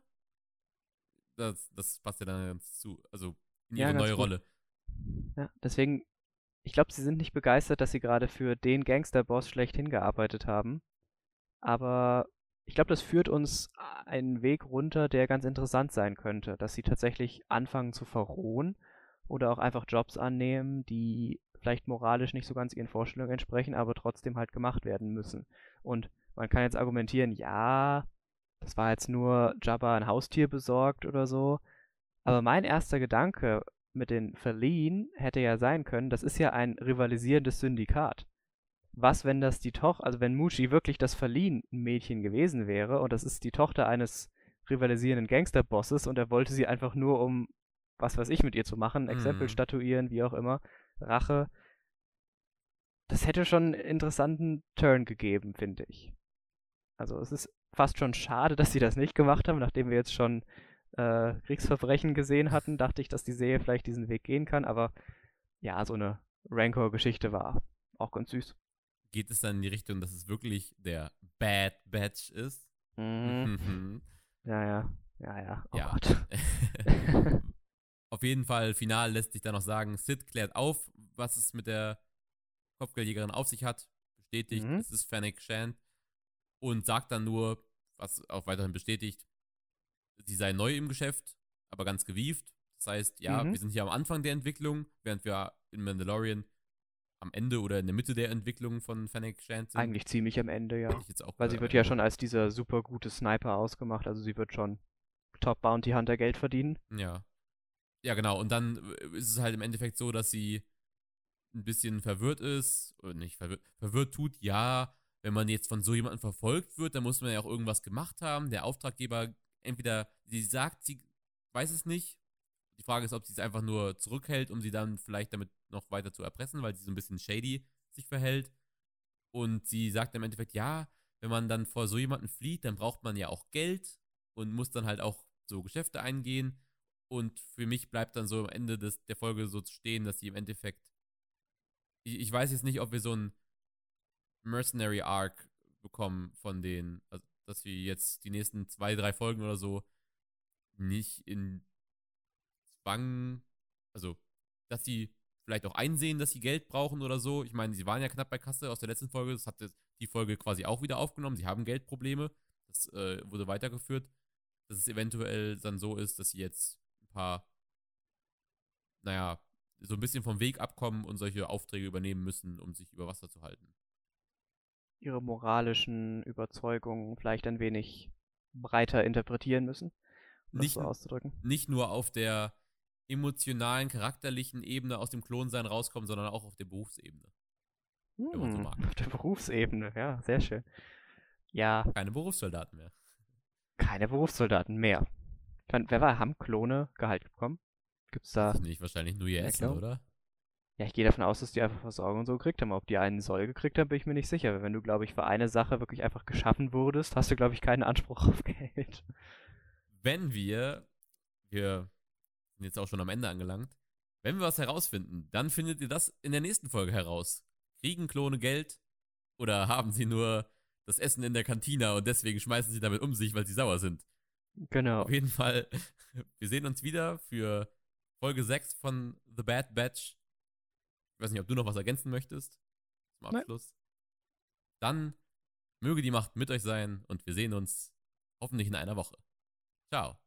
Das, das passt ja dann ganz zu, also in Ja, ihre ganz neue gut. Rolle. Ja, deswegen, ich glaube, sie sind nicht begeistert, dass sie gerade für den Gangsterboss schlechthin gearbeitet haben. Aber ich glaube, das führt uns einen Weg runter, der ganz interessant sein könnte. Dass sie tatsächlich anfangen zu verrohen oder auch einfach Jobs annehmen, die vielleicht moralisch nicht so ganz ihren Vorstellungen entsprechen, aber trotzdem halt gemacht werden müssen. Und man kann jetzt argumentieren, ja, das war jetzt nur Jabba ein Haustier besorgt oder so. Aber mein erster Gedanke mit den Verliehen hätte ja sein können, das ist ja ein rivalisierendes Syndikat. Was, wenn das die Tochter, also wenn Mushi wirklich das Verliehen-Mädchen gewesen wäre und das ist die Tochter eines rivalisierenden Gangsterbosses und er wollte sie einfach nur um, was weiß ich, mit ihr zu machen, Exempel Mhm. statuieren, wie auch immer, Rache. Das hätte schon einen interessanten Turn gegeben, finde ich. Also es ist fast schon schade, dass sie das nicht gemacht haben, nachdem wir jetzt schon äh, Kriegsverbrechen gesehen hatten, dachte ich, dass die Serie vielleicht diesen Weg gehen kann, aber ja, so eine Rancor-Geschichte war auch ganz süß. Geht es dann in die Richtung, dass es wirklich der Bad Batch ist? Mhm. Ja, ja, ja, ja. Oh Ja. Gott. auf jeden Fall, final lässt sich da noch sagen, Sid klärt auf, was es mit der Kopfgeldjägerin auf sich hat. Bestätigt, Mhm. es ist Fennec Shand. Und sagt dann nur, was auch weiterhin bestätigt, sie sei neu im Geschäft, aber ganz gewieft. Das heißt, ja, Mhm. wir sind hier am Anfang der Entwicklung, während wir in Mandalorian am Ende oder in der Mitte der Entwicklung von Fennec Shand sind. Eigentlich ziemlich am Ende, ja. Weil sie wird ja schon als dieser super gute Sniper ausgemacht, also sie wird schon Top Bounty Hunter Geld verdienen. Ja. Ja, genau. Und dann äh, ist es halt im Endeffekt so, dass sie ein bisschen verwirrt ist. Oder nicht verwirrt. Verwirrt tut, ja. Wenn man jetzt von so jemandem verfolgt wird, dann muss man ja auch irgendwas gemacht haben. Der Auftraggeber, entweder sie sagt, sie weiß es nicht. Die Frage ist, ob sie es einfach nur zurückhält, um sie dann vielleicht damit noch weiter zu erpressen, weil sie so ein bisschen shady sich verhält. Und sie sagt im Endeffekt, ja, wenn man dann vor so jemanden flieht, dann braucht man ja auch Geld und muss dann halt auch so Geschäfte eingehen. Und für mich bleibt dann so am Ende des, der Folge so stehen, dass sie im Endeffekt. Ich, ich weiß jetzt nicht, ob wir so ein Mercenary Arc bekommen von denen. Also, dass wir jetzt die nächsten zwei, drei Folgen oder so nicht in Zwang. Also, dass sie vielleicht auch einsehen, dass sie Geld brauchen oder so. Ich meine, sie waren ja knapp bei Kasse aus der letzten Folge. Das hat die Folge quasi auch wieder aufgenommen. Sie haben Geldprobleme. Das äh, wurde weitergeführt. Dass es eventuell dann so ist, dass sie jetzt ein paar, naja, so ein bisschen vom Weg abkommen und solche Aufträge übernehmen müssen, um sich über Wasser zu halten. Ihre moralischen Überzeugungen vielleicht ein wenig breiter interpretieren müssen, um Nicht das so nur- auszudrücken. Nicht nur auf der emotionalen, charakterlichen Ebene aus dem Klonsein rauskommen, sondern auch auf der Berufsebene. so Hm, mag. auf der Berufsebene, ja, sehr schön. Ja, Keine Berufssoldaten mehr. keine Berufssoldaten mehr. Ich wer war, haben Klone Gehalt bekommen? Gibt's da. Weiß ich nicht, wahrscheinlich nur ihr Essen, oder? Ja, ich gehe davon aus, dass die einfach Versorgung und so gekriegt haben. Ob die einen Soll gekriegt haben, bin ich mir nicht sicher. Wenn du, glaube ich, für eine Sache wirklich einfach geschaffen wurdest, hast du, glaube ich, keinen Anspruch auf Geld. Wenn wir, wir sind jetzt auch schon am Ende angelangt, wenn wir was herausfinden, dann findet ihr das in der nächsten Folge heraus. Kriegen Klone Geld oder haben sie nur das Essen in der Kantina und deswegen schmeißen sie damit um sich, weil sie sauer sind? Genau. Auf jeden Fall, wir sehen uns wieder für Folge 6 von The Bad Batch. Ich weiß nicht, ob du noch was ergänzen möchtest zum Nein. Abschluss. Dann möge die Macht mit euch sein und wir sehen uns hoffentlich in einer Woche. Ciao.